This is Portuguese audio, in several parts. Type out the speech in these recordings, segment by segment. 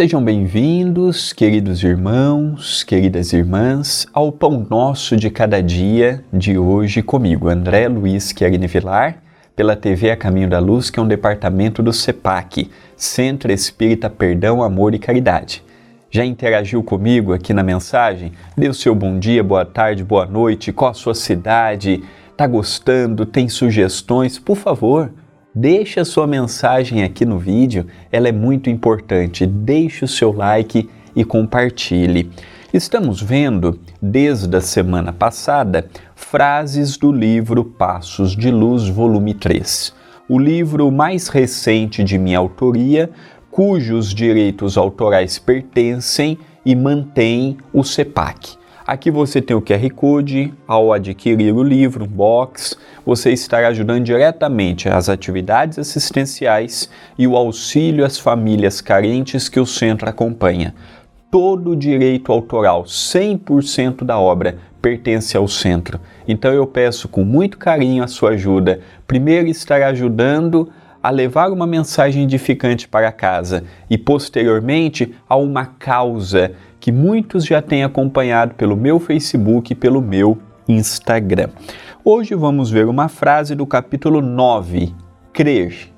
Sejam bem-vindos, queridos irmãos, queridas irmãs, ao Pão Nosso de Cada Dia de hoje comigo, André Luiz Querini Vilar, pela TV A Caminho da Luz, que é um departamento do CEPAC, Centro Espírita Perdão, Amor e Caridade. Já interagiu comigo aqui na mensagem? O seu bom dia, boa tarde, boa noite, qual a sua cidade? Tá gostando? Tem sugestões? Por favor, Deixe a sua mensagem aqui no vídeo, ela é muito importante. Deixe o seu like e compartilhe. Estamos vendo, desde a semana passada, frases do livro Passos de Luz, volume 3. O livro mais recente de minha autoria, cujos direitos autorais pertencem e mantém o CEPAC. Aqui você tem o QR Code. Ao adquirir o livro, um box, você estará ajudando diretamente as atividades assistenciais e o auxílio às famílias carentes que o centro acompanha. Todo o direito autoral, 100% da obra, pertence ao centro. Então eu peço com muito carinho a sua ajuda. Primeiro, estará ajudando a levar uma mensagem edificante para casa e, posteriormente, a uma causa que muitos já têm acompanhado pelo meu Facebook e pelo meu Instagram. Hoje vamos ver uma frase do capítulo 9: Crer.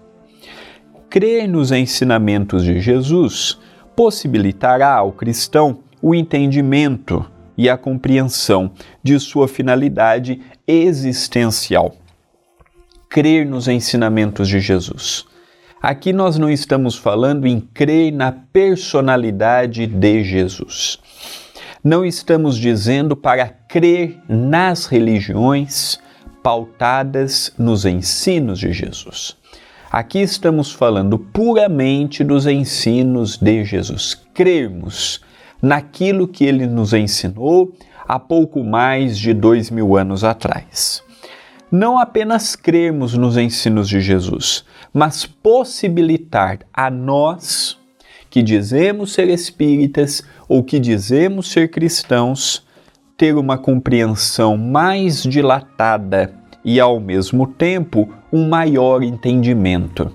Crer nos ensinamentos de Jesus possibilitará ao cristão o entendimento e a compreensão de sua finalidade existencial. Crer nos ensinamentos de Jesus. Aqui nós não estamos falando em crer na personalidade de Jesus. Não estamos dizendo para crer nas religiões pautadas nos ensinos de Jesus. Aqui estamos falando puramente dos ensinos de Jesus. Crermos naquilo que ele nos ensinou há pouco mais de dois mil anos atrás não apenas crermos nos ensinos de Jesus, mas possibilitar a nós que dizemos ser espíritas ou que dizemos ser cristãos ter uma compreensão mais dilatada e, ao mesmo tempo, um maior entendimento.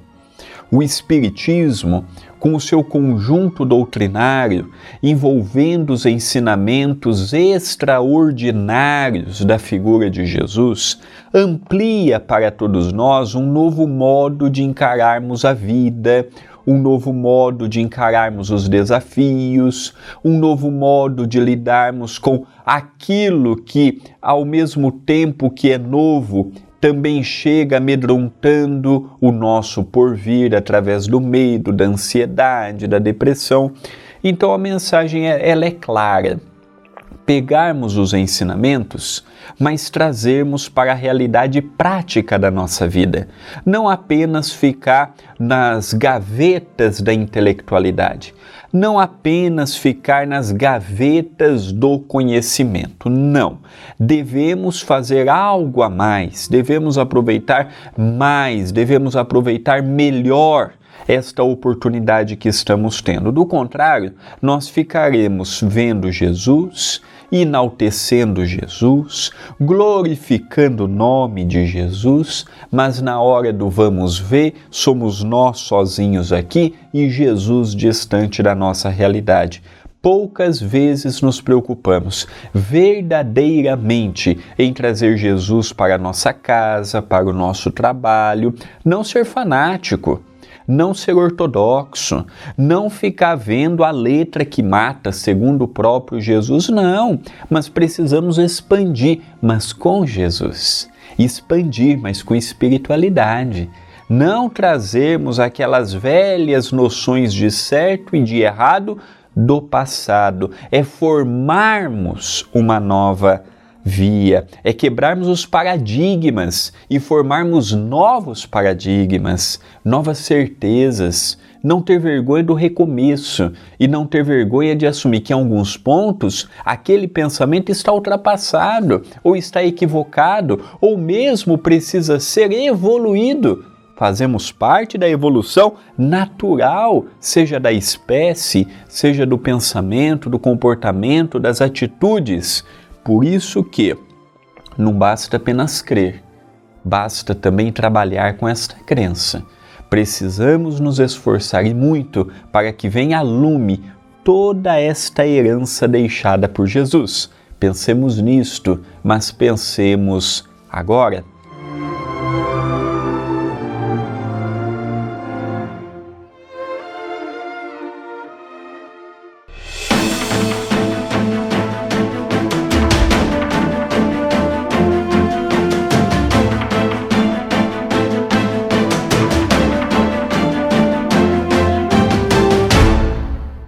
O Espiritismo com o seu conjunto doutrinário, envolvendo os ensinamentos extraordinários da figura de Jesus, amplia para todos nós um novo modo de encararmos a vida, um novo modo de encararmos os desafios, um novo modo de lidarmos com aquilo que, ao mesmo tempo que é novo, também chega amedrontando o nosso porvir através do medo, da ansiedade, da depressão. Então a mensagem é, ela é clara. Pegarmos os ensinamentos, mas trazermos para a realidade prática da nossa vida. Não apenas ficar nas gavetas da intelectualidade, não apenas ficar nas gavetas do conhecimento. Não. Devemos fazer algo a mais, devemos aproveitar mais, devemos aproveitar melhor esta oportunidade que estamos tendo. Do contrário, nós ficaremos vendo Jesus, enaltecendo Jesus, glorificando o nome de Jesus, mas na hora do vamos ver, somos nós sozinhos aqui e Jesus distante da nossa realidade poucas vezes nos preocupamos verdadeiramente em trazer Jesus para a nossa casa, para o nosso trabalho, não ser fanático, não ser ortodoxo, não ficar vendo a letra que mata, segundo o próprio Jesus, não, mas precisamos expandir, mas com Jesus. Expandir, mas com espiritualidade. Não trazermos aquelas velhas noções de certo e de errado do passado, é formarmos uma nova via, é quebrarmos os paradigmas e formarmos novos paradigmas, novas certezas, não ter vergonha do recomeço e não ter vergonha de assumir que em alguns pontos aquele pensamento está ultrapassado ou está equivocado ou mesmo precisa ser evoluído. Fazemos parte da evolução natural, seja da espécie, seja do pensamento, do comportamento, das atitudes. Por isso que não basta apenas crer, basta também trabalhar com esta crença. Precisamos nos esforçar e muito para que venha a lume toda esta herança deixada por Jesus. Pensemos nisto, mas pensemos agora.